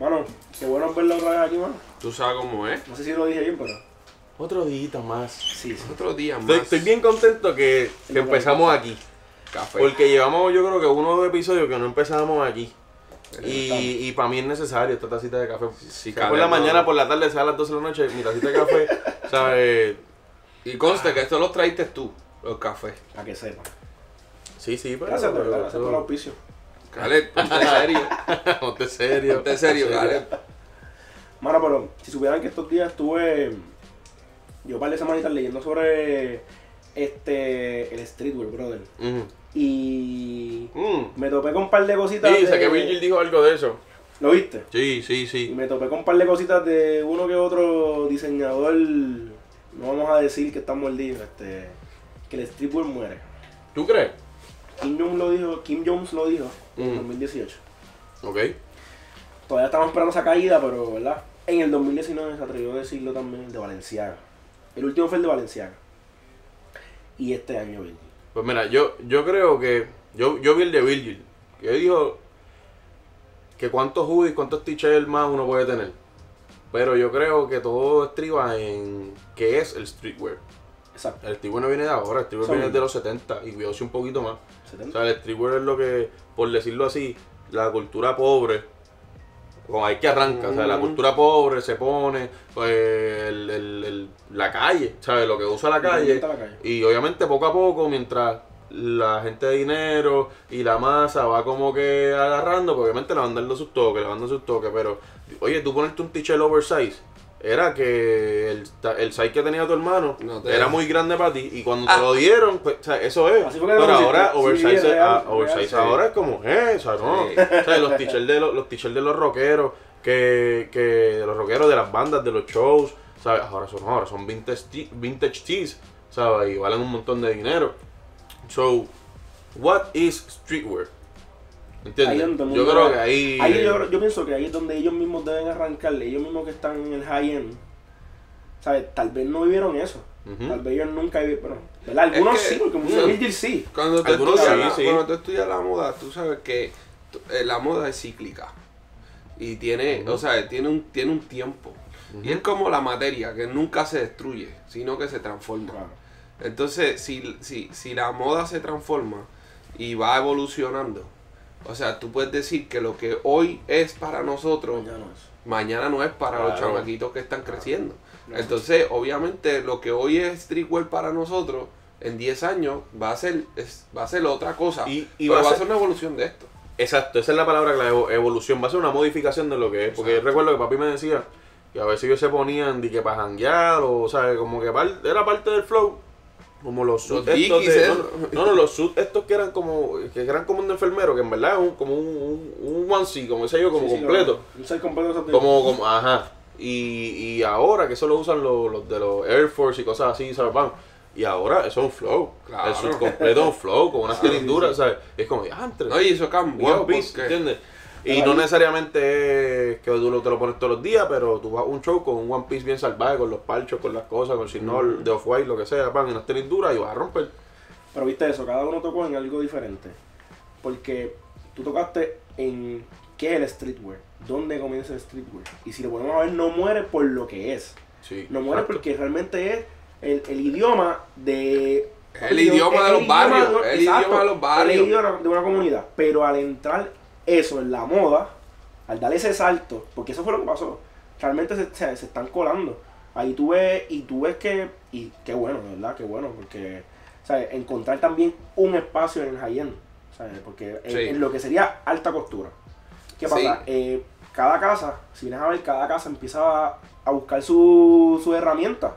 Mano, qué bueno verlo otra vez aquí, mano. Tú sabes cómo es. No sé si lo dije bien, pero. Otro día más. Sí, sí. Otro día más. Estoy, estoy bien contento que, que empezamos aquí. Café. Porque llevamos, yo creo que uno o dos episodios que no empezábamos aquí. Pero Y, y para mí es necesario esta tacita de café. Sí, Sea por la mañana, por la tarde, sea a las 12 de la noche, mi tacita de café, ¿sabes? Y conste que esto lo traíste tú, los cafés. Para que sepa. Sí, sí, pero... Gracias, verdad, gracias pero- por el auspicio. Caleb, ponte serio. Ponte serio. Ponte serio, Caleb. Mano, pero si supieran que estos días estuve. Yo un par de semanitas leyendo sobre. Este. El streetwear, brother. Y. Mm. Me topé con un par de cositas. Sí, sé de- que Virgil dijo algo de eso. ¿Lo viste? Sí, sí, Y sí. me topé con un par de cositas de uno que otro diseñador. No vamos a decir que está mordido, este. Que el streetwear muere. ¿Tú crees? Kim Jones lo dijo, Kim Jones lo dijo Mm. 2018. Ok. Todavía estamos esperando esa caída, pero ¿verdad? En el 2019 se atrevió a decirlo también el de Valenciaga. El último fue el de Valenciaga. Y este año, Virgil. Pues mira, yo, yo creo que. Yo, yo vi el de Virgil. Que dijo que cuántos hoodies, cuántos t-shirts más uno puede tener. Pero yo creo que todo estriba en qué es el streetwear. Exacto. El streetwear no viene de ahora, el streetwear viene de los 70 y cuidado un poquito más. O 70. sea, el streetwear es lo que, por decirlo así, la cultura pobre, como hay que arranca, o sea, la Mm. cultura pobre se pone, pues, el- el- el- la calle, ¿sabes? Lo que usa la calle. La calle. Y obviamente poco a poco, mientras la gente de dinero y la masa va como que agarrando, pues obviamente le van dando sus toques, le van dando sus toques, pero oye, tú ponerte un t-shirt oversize, era que el, el size que tenía tu hermano No te- era muy grande para ti y cuando te lo dieron, pues, o sea, eso es. Así fue que Pero ahora oversize, Sí, real, ah, real, oversize sí. ahora es como, eh, o sea, no. Sí. O sea, los t-shirts de los, los de los rockeros, que, que de los rockeros de las bandas, de los shows, ¿sabes? Ahora son, ahora son vintage, vintage tees, ¿sabes? Y valen un montón de dinero. So, what is streetwear? Ahí ¿Entiendes? el Yo mundo creo que ahí... Ahí yo, yo pienso que ahí es donde ellos mismos deben arrancarle, ellos mismos que están en el high-end. ¿Sabes? Tal vez no vivieron eso. Tal vez ellos nunca vivieron. Bueno, ¿verdad? Algunos que- sí, porque muchos no. Sí. Cuando tú, estudias sí, la, sí. cuando tú estudias la moda, tú sabes que eh, la moda es cíclica. Y tiene, o sea, tiene un, tiene un tiempo. Y es como la materia, que nunca se destruye, sino que se transforma. Claro. Entonces, si, si, si la moda se transforma y va evolucionando, o sea, tú puedes decir que lo que hoy es para nosotros, Ya no es. mañana no es para los chamaquitos que están creciendo. Claro. Entonces, obviamente, lo que hoy es streetwear para nosotros, en 10 años va a ser, es- va a ser otra cosa. Y- y pero va a va a ser- ser una evolución de esto. Exacto, esa es la palabra clave, evo- evolución. Va a ser una modificación de lo que es. Porque yo recuerdo que papi me decía que a veces ellos se ponían de que para janguear o, ¿sabes? Como que par- era parte del flow. Como los Los suits estos de- ¿eh? no, no, no, los suits estos que eran como que eran como un enfermero, que en verdad es un, como un, un, un onesie, como ese yo, como Sí, sí, completo. Un set completo Como, como, ajá. Y, y ahora que eso lo usan los, los de los Air Force y cosas así, ¿sabes? Y ahora eso es un flow. Claro. El completo es un flow, con unas Claro, sí, ¿sabes? Es como, entre. No, y eso cambió. One Piece, ¿entiendes? Y no necesariamente es que tú lo, te lo pones todos los días, pero tú vas a un show con un One Piece bien salvaje, con los parchos, con las cosas, con el signo de Off-White, lo que sea, pan, y unas tenis duras y vas a romper. Pero viste eso, cada uno tocó en algo diferente. Porque tú tocaste en qué es el streetwear, dónde comienza el streetwear. Y si lo ponemos a ver, no muere por lo que es. Sí, No muere exacto. porque realmente es el, el idioma de... El idioma de los barrios, el idioma de los barrios. El idioma de una comunidad. Pero al entrar eso en la moda, al dar ese salto, porque eso fue lo que pasó, realmente se, se- se están colando. Ahí tú ves, y tú ves que, y qué bueno, de ¿verdad? Qué bueno, porque, ¿sabes? Encontrar también un espacio en el high-end, ¿sabes? Porque en, Sí. en lo que sería alta costura. ¿Qué pasa? Sí. Eh, cada casa, si vienes a ver, cada casa empieza a, a buscar su, su herramienta.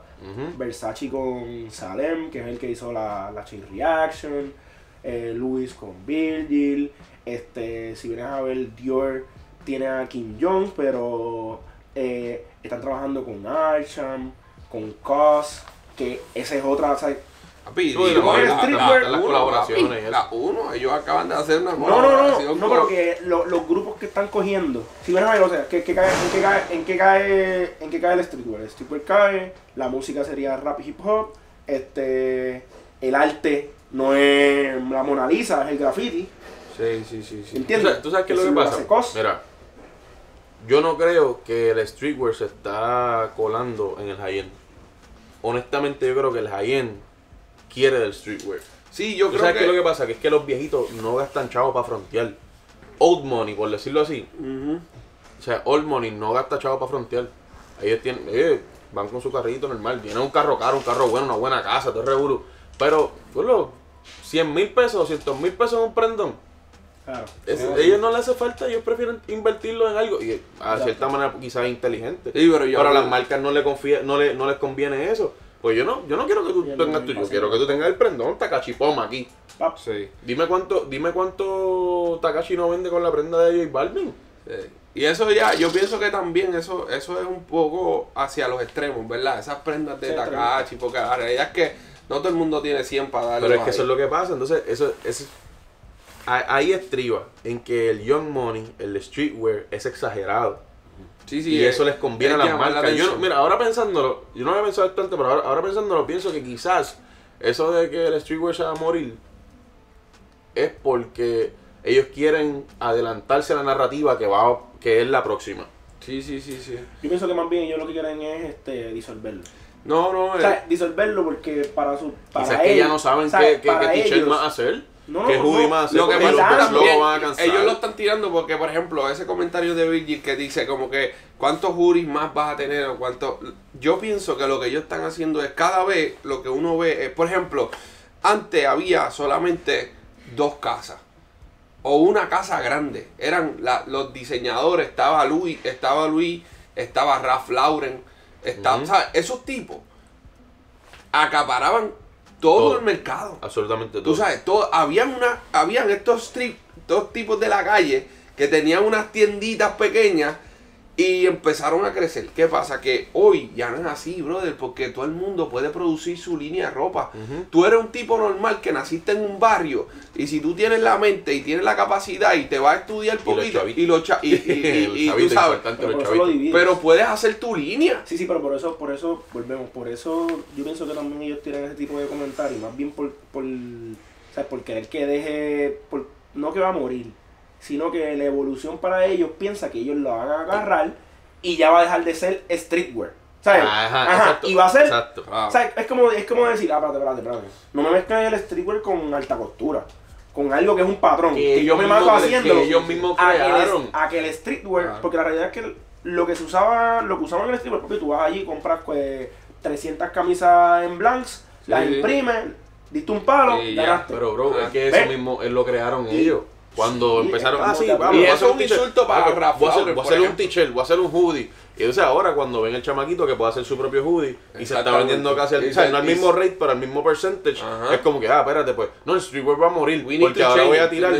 Versace con Salem, que es el que hizo la, la Chain Reaction. eh, Louis con Virgil. Este, si vienes a ver, Dior tiene a Kim Jones, pero eh, están trabajando con Archam, con COS, que esa es otra. o sea, Papi, la- la- las uno, colaboraciones papi. La uno, ellos acaban de hacer una no, no, no, no, pero que lo- los grupos que están cogiendo, si vienes a ver, o sea, ¿qué, qué cae, en, qué cae, en, qué cae, ¿en qué cae el streetwear? El streetwear cae, la música sería rap y hip hop, este, el arte no es la Mona Lisa, es el graffiti. Sí, sí, sí, sí. ¿Tú ¿Entiendes? sabes, tú sabes qué es lo que pasa? Mira, yo no creo que el streetwear se está colando en el high-end. Honestamente, yo creo que el high-end quiere del streetwear. Sí, yo ¿Tú creo sabes que... qué es lo que pasa? Que es que los viejitos no gastan chavos para frontear. Old money, por decirlo así. Ujú. O sea, old money no gasta chavos para frontear. Ellos tienen, eh, van con su carrito normal. Tienen un carro caro, un carro bueno, una buena casa, todo es revolú. Pero, por los 100 mil pesos, 200 mil pesos en un prendón. Claro. Es- Sí, a ellos no les hace falta, ellos prefieren invertirlo en algo. Y a Exacto. cierta manera quizás inteligente. Sí, pero yo... Pero a las marcas no le confía, no le, no les conviene eso. Pues yo no, yo no quiero que tú tengas tuyo, pasa. quiero que tú tengas el prendón Takachipoma aquí. Pap, Sí. Dime cuánto, dime cuánto Takashi no vende con la prenda de J Balvin. Sí. Y eso ya, yo pienso que también eso, eso es un poco hacia los extremos, ¿verdad? Esas prendas de Sí, Takashi, porque la realidad es que no todo el mundo tiene 100 para darle. Pero es que eso es lo que pasa, entonces eso, eso ahí estriba en que el Young Money, el streetwear es exagerado. Sí, sí, y es- eso les conviene a las la marcas. Yo, mira, ahora pensándolo, yo no había pensado esto antes, pero ahora, ahora pensándolo, pienso que quizás eso de que el streetwear se va a morir es porque ellos quieren adelantarse a la narrativa que va que es la próxima. Sí, sí, sí, sí. Yo pienso que más bien ellos lo que quieren es este, disolverlo. No, no, O eh, sea, disolverlo porque para su. Para Quizás que él, ya no saben o sea, qué, qué, qué t-shirt ellos- más hacer, No, hoodie no. más lo que pasa es que ellos lo están tirando porque, por ejemplo, ese comentario de Virgil que dice como que cuántos juris más vas a tener o cuánto... Yo pienso que lo que ellos están haciendo es cada vez lo que uno ve es, por ejemplo, antes había solamente dos casas o una casa grande. Eran la- los diseñadores, estaba Luis, estaba Luis, estaba Ralph Lauren, estaba. Esos tipos acaparaban todo, Todo. el mercado. Absolutamente todo. Tú sabes, todo, habían una, habían estos strip, dos tipos de la calle que tenían unas tienditas pequeñas y empezaron a crecer. ¿Qué pasa? Que hoy ya no es así, brother, porque todo el mundo puede producir su línea de ropa. Tú eres un tipo normal que naciste en un barrio y si tú tienes la mente y tienes la capacidad y te vas a estudiar Y los poquito y lo cha- y, y- y- y tú sabes, Pero los por eso lo chavitos. dividen. pero puedes hacer tu línea. Sí, sí, pero por eso, por eso, volvemos, por eso yo pienso que también ellos tiran ese tipo de comentarios, más bien por, por, ¿sabes? por querer que deje, por, no que va a morir, sino que la evolución para ellos piensa que ellos lo van a agarrar y ya va a dejar de ser streetwear, ¿sabes? Ajá, exacto, y va a ser, Exacto. Ah, ¿sabes? Es como, es como decir, ah, espérate, espérate, espérate, no me mezclen el streetwear con alta costura, con algo que es un patrón, que, yo me mato haciéndolo, que ellos mismos a que, crearon. el, a que el streetwear, Claro. porque la realidad es que lo que se usaba, lo que usaban en el streetwear, porque tú vas allí y compras pues 300 camisas en blanks, las imprimes, diste un palo, Y ganaste. Pero bro, Ah, es que ¿ves? eso mismo él lo crearon Y- ellos. Cuando sí, empezaron, ah, sí, vamos, Y eso es un t-shirt. insulto para Ah, pues, Ralph Voy a hacer, voy a hacer un t-shirt, voy a hacer un hoodie. Y entonces ahora cuando ven el chamaquito que puede hacer su propio hoodie y se está vendiendo casi al, o sea, se- no al mismo se- rate, pero al mismo percentage, Ajá. es como que, ah, espérate, pues, no, el streetwear va a morir, We porque ahora change voy a tirar,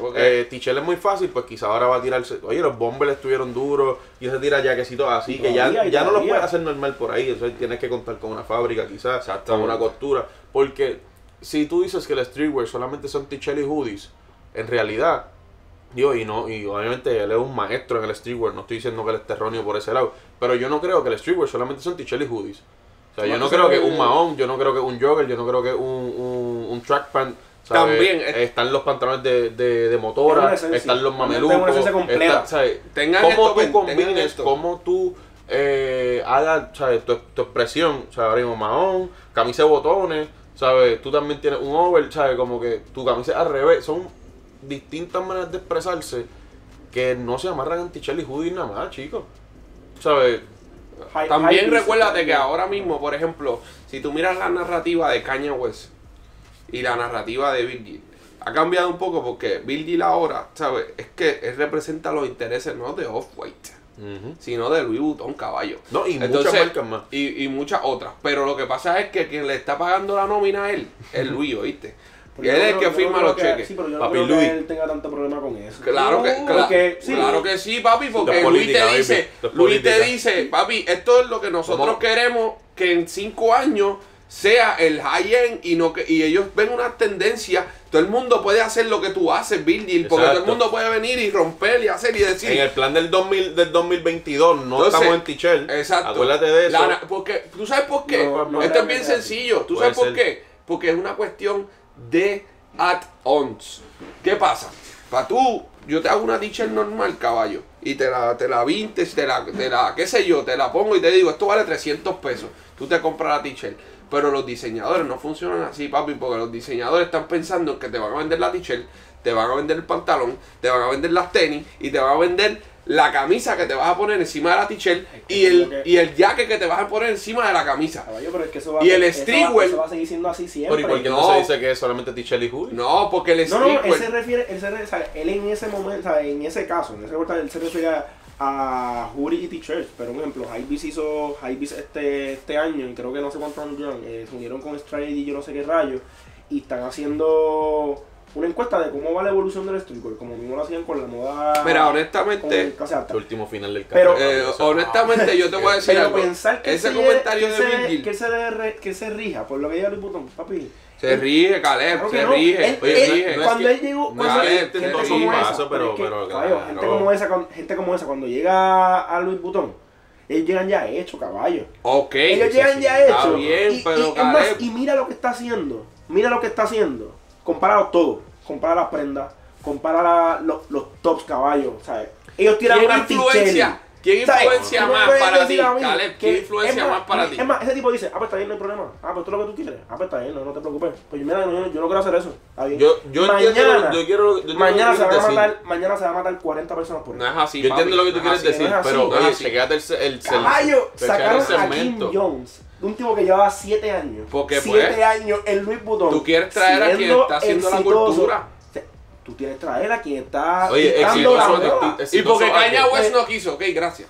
pues, eh, t-shirt es muy fácil, pues quizá ahora va a tirarse, oye, los bombers estuvieron duros y ese tira jaquecitos así, Y que ya, ya no los puedes hacer normal por ahí, eso tienes que contar con una fábrica quizás, con una costura, porque si tú dices que el streetwear solamente son t-shirts y hoodies, en realidad, digo, y no, y obviamente él es un maestro en el streetwear, no estoy diciendo que él esté erróneo por ese lado, pero yo no creo que el streetwear solamente son t-shirts y hoodies. O sea, yo No, creo que un mahón, yo no creo que un jogger, yo no creo que un, un, un track pant. También, eh. están los pantalones de, de, motora, están los mamelucos, está- ¿sabes? Tengan ¿Cómo tú combines, cómo tú eh, hagas ¿sabes? Tu, tu expresión. Ahora mismo mahón, camisa de botones, ¿sabes? Tú también tienes un over, ¿sabes? Como que tu camisa al revés, son distintas maneras de expresarse que no se amarran t-shirt y hoodie nada más, chicos. ¿Sabes? High- También high recuérdate que ahora mismo, por ejemplo, si tú miras la narrativa de Kanye West y la narrativa de Virgil, ha cambiado un poco porque Virgil ahora, ¿sabes? Es que él representa los intereses no de Off-White, sino de Louis Vuitton, caballo. No, y muchas marcas más. Y, y muchas otras. Pero lo que pasa es que quien le está pagando la nómina a él es Luis, ¿oíste? Él es el que firma los que- cheques. Sí, pero yo no Papi creo Luis. que él tenga tanto problema con eso. Claro que, No, claro, porque, sí, claro que sí, papi, porque Luis te dice, Luis te dice, papi, esto es lo que nosotros ¿Cómo? queremos que en cinco años sea el high-end y no que y ellos ven una tendencia, todo el mundo puede hacer lo que tú haces, Virgil, porque todo el mundo puede venir y romper y hacer y decir, En el plan del, 2000, del 2022 no Entonces, estamos en t-shirt. Exacto. Acuérdate de eso. La na- porque, ¿Tú sabes por qué? No, no Esto es bien sencillo. ¿Tú sabes por ser. qué? Porque es una cuestión de add-ons. ¿Qué pasa? Para tú yo te hago una t-shirt normal, caballo, y te la, te la vintes, te la, te la, qué sé yo, te la pongo y te digo, esto vale 300 pesos. Tú te compras la t-shirt. Pero los diseñadores no funcionan así, papi, porque los diseñadores están pensando en que te van a vender la t-shirt, te van a vender el pantalón, te van a vender las tenis y te van a vender la camisa que te vas a poner encima de la t-shirt y el, y el jacket que te vas a poner encima de la camisa. Caballo, pero es que eso va, Y el eso va- streetwear- Eso va a seguir siendo así siempre. Pero ¿y por qué no, No. se dice que es solamente t-shirt y hoodie? No, porque el No, no, él streetwear- se refiere, él, se re- o sea, él en ese momento, o sea, en ese caso, en ese reportaje, él se refiere a, a hoodie y t-shirts. Pero, por ejemplo, Hypebeast hizo Hypebeast este, este año, y creo que no sé cuántos años eh, se unieron con Stride y yo no sé qué rayos, y están haciendo una encuesta de cómo va la evolución del streetwear, como mismo lo hacían con la moda. Mira, honestamente. El último final del Pero- carro. eh, honestamente yo te voy a decir Pero algo. pensar que Ese se- comentario que de se- Virgil que se, que se rija por lo que diga Luis Butón, papi. se ríe, Caleb, Claro se no. ríe, Él- Oye, ríe. no es cuando que- él llegó, no cuando gente todo como esa, paso, pero- es que, pero caballo, claro. gente como esa, cuando- gente como esa, cuando llega a Luis Butón, ellos llegan ya hechos, caballo. Ok, Ellos llegan sí, ya está hechos. bien, y, pero y, es más, y mira lo que está haciendo, mira lo que está haciendo. Compara todo, compara las prendas, compara la- los, los tops, caballos, ¿sabes? Ellos tiran ¿quién una influencia? ¿Quién influencia más para ti, Caleb? ¿Quién influencia más para ti? Es más, ese tipo dice, ah, pues está bien, no hay problema. Ah, pues tú lo que tú quieres. Ah, pues está bien, no, no te preocupes. Pues mira, no, yo, yo no quiero hacer eso. Está bien. Yo, yo entiendo lo- yo quiero yo entiendo mañana, lo se que van a matar, mañana se van a matar 40 personas por No eso. es así, Yo entiendo lo que tú no quieres así. decir, no pero no oye, así. chequéate el, el, el Caballo, sacaron el a Kim segmento. Jones, un tipo que llevaba 7 años. Porque, 7 pues, años en Luis Butón. tú quieres traer a quien está haciendo la exitoso. cultura. O sea, Tú quieres traer a quien está Oye, dictando la exitoso, Y porque exitoso, Kanye ¿a qué? West no quiso, ok, gracias.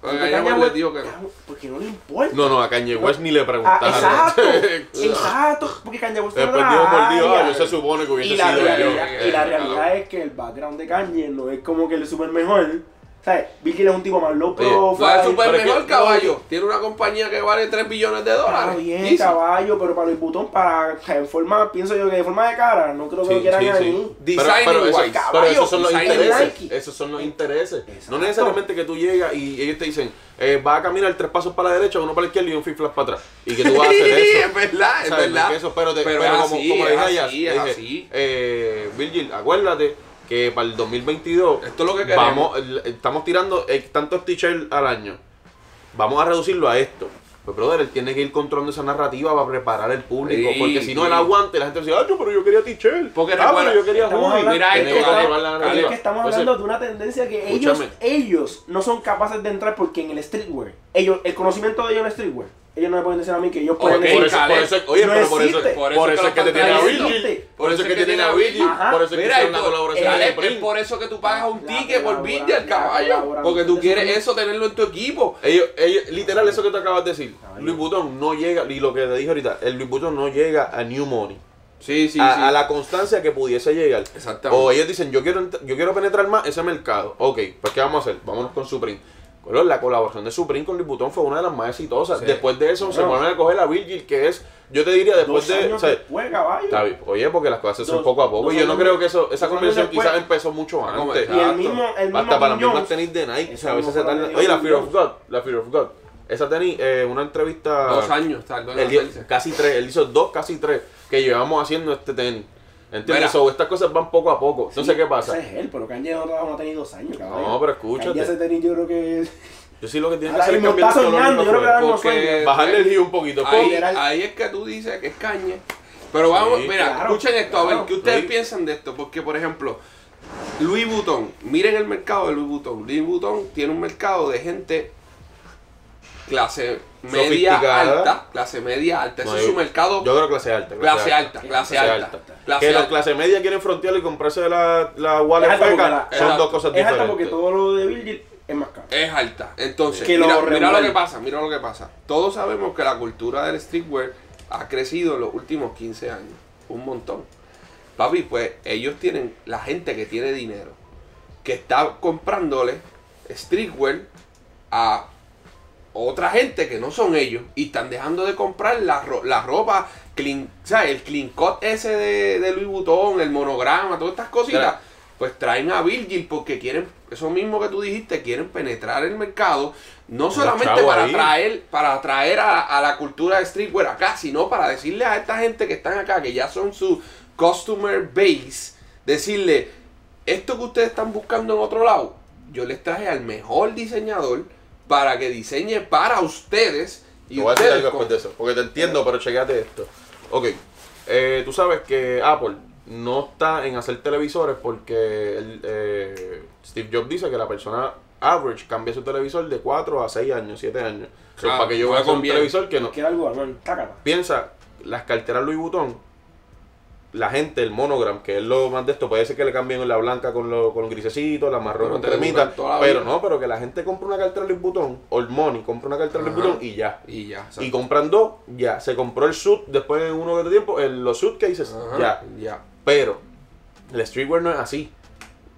Porque West le que no. Porque no le importa. No, no, a Kanye West ni le Ah, preguntaron. exacto, exacto, porque Kanye West Después era dijo la mordido, ah, yo se supone que y hubiese la, sido realidad, yo. y la realidad es que el background de Kanye no es como que el super mejor. ¿Sabes? Virgil es un tipo más low Oye, profile. Es super es que- mejor caballo. Tiene una compañía que vale 3 billones de Está dólares. bien, Easy. caballo, pero para Luis Butón, para en forma, pienso yo que de forma de cara, no creo que Sí, lo quieran sí, sí. ahí. Pero, eso- esos son los intereses. Esos son los intereses. Exacto. No necesariamente que tú llegas y ellos te dicen, eh, vas a caminar tres pasos para la derecha, uno para la izquierda y un flip flap para atrás. Y que tú vas a hacer eso. es verdad, es ¿Sabes? verdad. Que eso, pero te- Pero pero es como, así, como es dije así, ayer, dije, eh, Virgil, acuérdate que para el 2022 Esto es lo que queremos. vamos, estamos tirando tantos t-shirts al año. Vamos a reducirlo a esto. Pues, brother, él tiene que ir controlando esa narrativa para preparar el público. Sí, porque si no, sí. él aguante, la gente dice, ah, yo, pero yo quería t-shirt. Porque ah, recuerda- pero yo quería Estamos hablando- Mira esto, que Caleb, Es narrativa. que estamos hablando de una tendencia que ellos, escúchame. ellos no son capaces de entrar porque en el streetwear, ellos, el conocimiento de ellos en el streetwear, ellos no me pueden decir a mí que ellos pueden decir, Por eso, por eso, oye, no pero por eso, existe. por eso, es que te tiene a existe. Por eso es que te tiene a. Ajá. Por eso es que la por- colaboración es Supreme. por eso que tú pagas un ticket por Virgil, la caballo. Porque tú quieres eso, tenerlo en tu equipo. Ellos, ellos, literal, eso que te acabas de decir. Luis Butón no llega, y lo que te dije ahorita, el Luis Butón no llega a New Money. Sí, sí, a, sí. a la constancia que pudiese llegar. Exactamente. O ellos dicen, yo quiero, yo quiero penetrar más ese mercado. Ok, pues ¿qué vamos a hacer? Vámonos con Supreme. Bueno, la colaboración de Supreme con Luis Butón fue una de las más exitosas. Sí. Después de eso se ponen a coger a Virgil, que es, yo te diría, después dos de... o sea, después, oye, porque las cosas son Dos- poco a poco. Y yo no creo que eso, esa conversación quizás empezó mucho antes. y el mismo, el mismo Hasta para las mismas tenis de Nike, Eso o sea, a veces no se fue tarda. de Oye, la Fear of. God, la Fear of God. Esa tenis, eh, una entrevista... Dos años tardó en casi tres, él hizo dos, casi tres, que llevamos haciendo este tenis. ¿Entiendes? Mira. So, estas cosas van poco a poco. Entonces, Sí, ¿qué pasa? Ese es él, pero Kanye no, no ha tenido dos años. No, pero Kanye escúchate. ese tenis yo creo que... Yo sí lo que tiene que hacer es cambiar el color yo creo que. Bajarle el hue un poquito. Ahí, ahí es que tú dices que es caña. Pero vamos, Sí, mira, claro, escuchen esto, a ver. ¿qué ustedes piensan de esto? Porque, por ejemplo, Louis Vuitton, miren el mercado de Louis Vuitton. Louis Vuitton tiene un mercado de gente clase media alta, clase media alta. Ese No, es su mercado Yo creo clase alta. clase alta, clase alta. Clase que los clase media quieren frontear y comprarse la, la wallet feca, la- son Exacto. dos cosas Es alta diferentes. porque todo lo de Virgil es más caro. Es alta. Entonces, Que lo mira, mira lo que pasa, mira lo que pasa. Todos sabemos que la cultura del streetwear ha crecido en los últimos 15 años. Un montón. Papi, pues ellos tienen, la gente que tiene dinero, que está comprándole streetwear a otra gente que no son ellos y están dejando de comprar la, ro- la ropa clean, o sea, el clean cut ese de, de Louis Vuitton, el monograma, todas estas cositas, Claro. pues traen a Virgil porque quieren, eso mismo que tú dijiste, quieren penetrar el mercado, no solamente para ahí. atraer, para atraer a, a la cultura de streetwear acá, sino para decirle a esta gente que están acá, que ya son su customer base, decirle, esto que ustedes están buscando en otro lado, yo les traje al mejor diseñador para que diseñe para ustedes. Y Te voy a decir algo con- después de eso, porque te entiendo, pero chequeate esto. Ok, eh, tú sabes que Apple no está en hacer televisores porque el, eh, Steve Jobs dice que la persona average cambia su televisor de 4 a 6 años, 7 años. Claro, para que yo no vaya a hacer un televisor que no... Que algo. Piensa, las carteras Louis Vuitton, la gente, el monogram, que es lo más de esto, puede ser que le cambien la blanca con los con los grisecitos, la marrón Pero con cremita, pero no, pero que la gente compra una cartera Louis Vuitton, Old Money, compra una cartera Ajá. Vuitton y ya. Y ya. Y compran dos, ya. Se compró el suit después de uno de tiempo, el, los suitcases, Ajá, ya. Ya. Pero el streetwear no es así.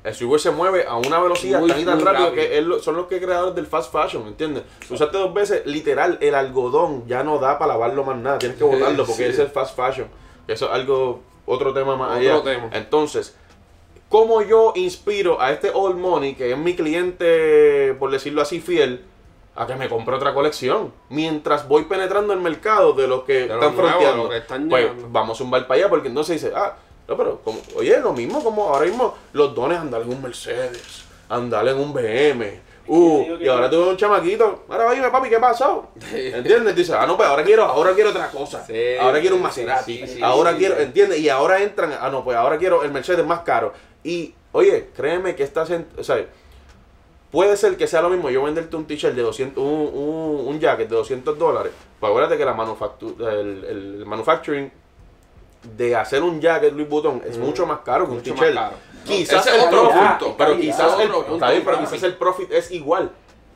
El streetwear se mueve a una velocidad Muy, tan y tan rápido rápido. que lo- son los que creadores del fast fashion, ¿entiendes? Usaste dos veces, literal, el algodón ya no da para lavarlo más nada. Tienes que botarlo porque Sí. es el fast fashion. Eso es algo, otro tema más Otro allá. tema. Entonces, ¿cómo yo inspiro a este Old Money, que es mi cliente, por decirlo así, fiel, a que me compre otra colección? Mientras voy penetrando el mercado de los que De están fronteando. los que están pues vamos a zumbar para allá porque entonces dice, ah, no, pero como, oye, lo mismo como ahora mismo los dones andar en un Mercedes, andar en un BM. Uh, y ahora tuve un chamaquito. Ahora dime, papi, ¿qué pasó? ¿Entiendes? Dice, ah, no, pues ahora quiero, ahora quiero otra cosa. Sí, ahora quiero un Maserati. sí, sí, ahora quiero. ¿entiendes? Y ahora entran, ah, no, pues ahora quiero el Mercedes más caro. Y, oye, créeme que estás en, o sea, puede ser que sea lo mismo yo venderte un t-shirt de 200, un, un, un jacket de 200 dólares. Pues acuérdate que la manufactu- el, el manufacturing de hacer un jacket Louis Vuitton es mucho más caro que un Mucho t-shirt. caro. Quizás Ese el otro profit, punto. pero Calidad. quizás el, Otro punto. está bien, pero quizás el profit es igual.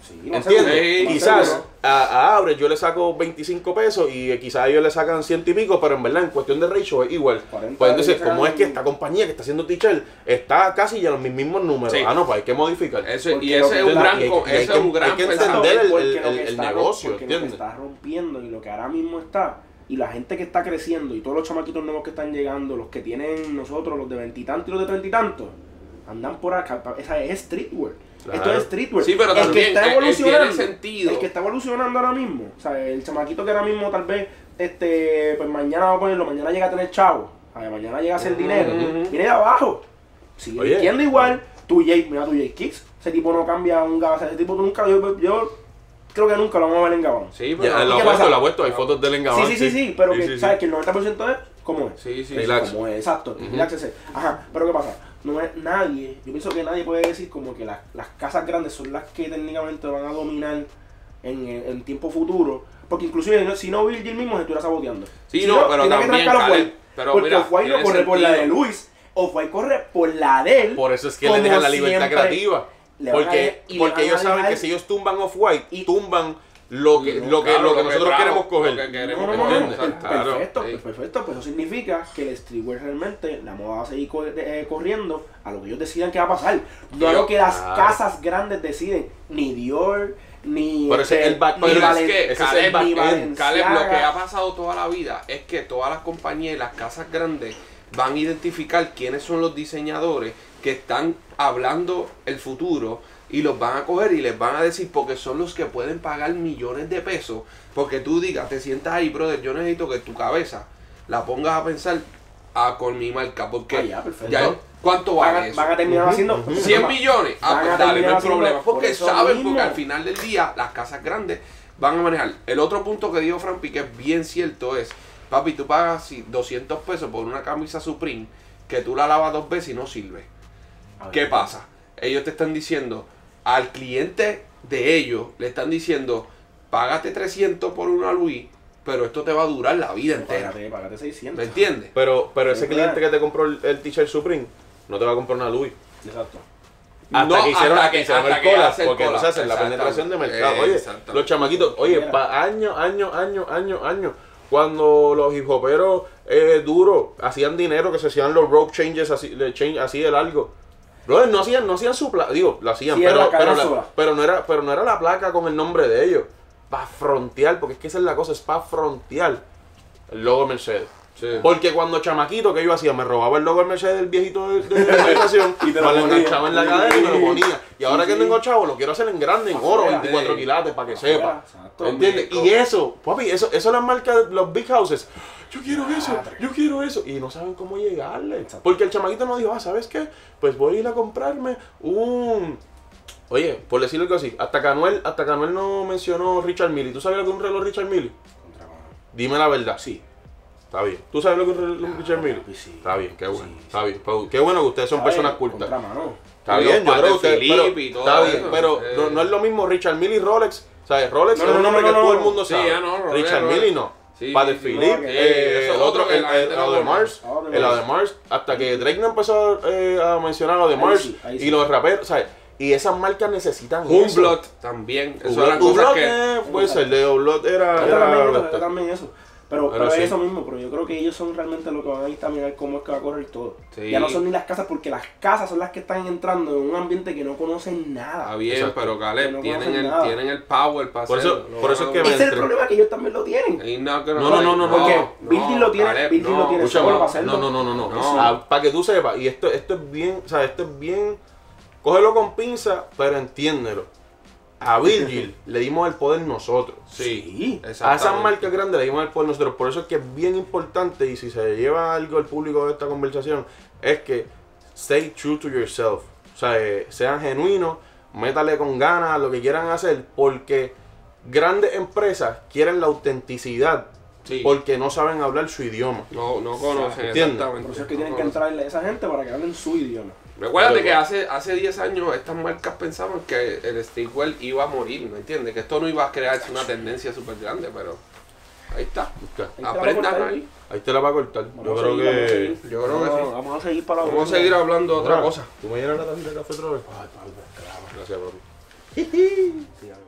Sí, ¿Entiendes? Sí, quizás a, a Abre yo le saco 25 pesos y eh, quizás ellos le sacan ciento y pico, pero en verdad en cuestión de ratio es igual. 40 Pues entonces, como es que esta compañía que está haciendo t-shirt está casi ya en los mismos números, Sí. ah, no, pues hay que modificar. Eso, y ese es un gran, hay ese es un gran hay que entender el- el- el está- negocio, porque lo que ¿entiendes? está rompiendo y lo que ahora mismo está y la gente que está creciendo y todos los chamaquitos nuevos que están llegando, los que tienen nosotros, los de veintitantos y los de treinta y tantos, andan por acá. Esa es streetwear. Claro. Esto es streetwear. Sí, pero el también, que está eh, eh, evolucionando, tiene sentido. el que está evolucionando ahora mismo, o sea, el chamaquito que ahora mismo tal vez, este, pues mañana va a ponerlo, mañana llega a tener chavo, mañana llega a hacer Ujú, dinero, ujú. viene de abajo, sigue Oye. igual, tu Jake, mira tu Jake Kicks, ese tipo no cambia un gabán, ese tipo tú nunca, yo, yo creo que nunca lo vamos a ver en gabán. Sí, pero. Ya, lo ¿qué ha puesto, lo ha puesto, hay fotos del Sí, engabán. sí, sí, sí, pero que sí, sí. sabes que el 90% es como es. Sí, sí. Relax. Como es, exacto. relax ese. Ajá, pero ¿qué pasa? No es nadie, yo pienso que nadie puede decir como que las, las casas grandes son las que técnicamente van a dominar en, en, en tiempo futuro. Porque inclusive no- si no Virgil mismo se estuviera saboteando. Sí, Si no, pero tiene que también, Off-White, pero porque mira, Off-White no corre por la de. Luis. Off-White corre por la de él. Por eso es que le dejan la libertad siempre. creativa. Le van a Porque, porque ellos saben que si ellos tumban off-white, y- tumban lo que, Lo- lo que, claro, lo que lo que nosotros queremos coger. lo que queremos No, no, no, no, ¿Entiendes? per- Claro, perfecto, sí. perfecto, pues eso significa que el streetwear realmente, la moda va a seguir co- eh, corriendo a lo que ellos decidan que va a pasar, no a lo que las Claro. casas grandes deciden, ni Dior, ni, Pero ese este, es el back- ni Pero Valen- es que, ese es el Caleb, back ni end. Balenciaga. Caleb, lo que ha pasado toda la vida es que todas las compañías y las casas grandes van a identificar quiénes son los diseñadores que están hablando el futuro y los van a coger y les van a decir porque son los que pueden pagar millones de pesos porque tú digas, te sientas ahí, brother, yo necesito que tu cabeza la pongas a pensar ah, con mi marca porque Ah, ya, ¿cuánto van, vale a, eso? van a terminar haciendo 100 millones. Ah, Van pues a dale, no hay problema. por Porque saben, mismo. porque al final del día las casas grandes van a manejar. El otro punto que dijo Frampi que es bien cierto es, papi, tú pagas si, 200 pesos por una camisa Supreme que tú la lavas dos veces y no sirve. ¿Qué pasa? Ellos te están diciendo, al cliente de ellos, le están diciendo, págate 300 por una Louis, pero esto te va a durar la vida entera. Págate, págate 600. ¿Me entiendes? Pero, pero ese cliente que te compró el, el t-shirt Supreme no te va a comprar una Louis. Exacto. Hasta No, que hicieron, hasta que- hicieron hasta el el porque collab, entonces hacen la penetración de mercado. Oye, los chamaquitos, oye, pa años, años, años, años, años, cuando los hip hoperos eh, duros hacían dinero, que se hacían los rope changes así, de change, así de largo. Brother, no hacían, no hacían su placa, digo, lo hacían, Sí, pero, la- no era, pero no era la placa con el nombre de ellos. Para frontear, porque es que esa es la cosa, es para frontear el logo Mercedes. Sí. Porque cuando chamaquito, que yo hacía? Me robaba el logo del Mercedes del viejito de, de la estación, Y me te lo enganchaba en la cadera y me lo ponía. Y ahora Sí, que tengo chavo, lo quiero hacer en grande, en oro, Afuera. 24 Sí. quilates, para que Afuera, sepa. exacto. ¿Entiendes? Y eso, papi, eso, eso las marcas, los big houses. Yo quiero eso, yo quiero eso. Y no saben cómo llegarle. Porque el chamaquito no dijo, ah, ¿sabes qué? Pues voy a ir a comprarme un. Oye, por decirlo algo así, hasta que Anuel, hasta que Anuel no mencionó Richard Mille. ¿Tú sabes lo que es un reloj Richard mano. Dime la verdad. Sí. Está bien. ¿Tú sabes lo que es un Richard Mille? papi, sí. Está bien, qué bueno. Sí, sí. Está bien. Pues, Qué bueno que ustedes son personas cultas. Está bien, yo creo que Pero, está bien, pero Eh. no, no es lo mismo Richard Mille y Rolex. ¿Sabes? Rolex No, es un no, nombre no, que todo el mundo Sí, sabe. Rolex, Richard Rolex. Mille no. Sí, Padre sí, que- eh, el otro, el, el, Audemars, conoce. el hasta que Drake no empezó eh, a mencionar Audemars sí, ahí sí. y los raperos, ¿sabes? Y esas marcas necesitan eso. Hublot también. Eso eran cosas que. puede ser, de era... Yo era también eso, Pero, Pero pero, sí. es eso mismo, pero yo creo que ellos son realmente lo que van a dictaminar cómo es que va a correr todo. Sí. Ya no son ni las casas, porque las casas son las que están entrando en un ambiente que no conocen nada. Está bien, Exacto. pero Caleb, no tienen, el, tienen el power para Por eso- hacerlo. Por eso es que me- Ese es el problema que ellos también lo tienen. No, no, no, no, no. Porque no, Virgil lo tiene- Caleb, no. lo tiene solo para hacerlo. No, no, no, no, no. No. Ah, para que tú sepas, y esto, esto es bien, o sea, esto es bien, cógelo con pinza, pero entiéndelo. A Virgil le dimos el poder nosotros. Sí. A esas marcas grandes le dimos el poder nosotros. Por eso es que es bien importante, y si se lleva algo el público de esta conversación, es que stay true to yourself. O sea, eh, sean genuinos, métale con ganas a lo que quieran hacer, porque grandes empresas quieren la autenticidad, Sí. porque no saben hablar su idioma. No, no conocen Entiendo. exactamente. Por eso es que no tienen que entrarle a esa gente para que hablen su idioma. Recuérdate que hace, hace 10 años estas marcas pensaban que el streetwear iba a morir, ¿me entiendes? Que esto no iba a crearse una tendencia súper grande, pero ahí está. Ahí Aprendan ahí. Ahí te la va a cortar. Vamos Yo a creo seguir, que. Yo creo que Vamos- sí. Vamos a seguir para la Vamos a seguir hablando de otra cosa. ¿Tú me llenas la tacita de café otra vez? Ay, Pablo, claro. Gracias, papi.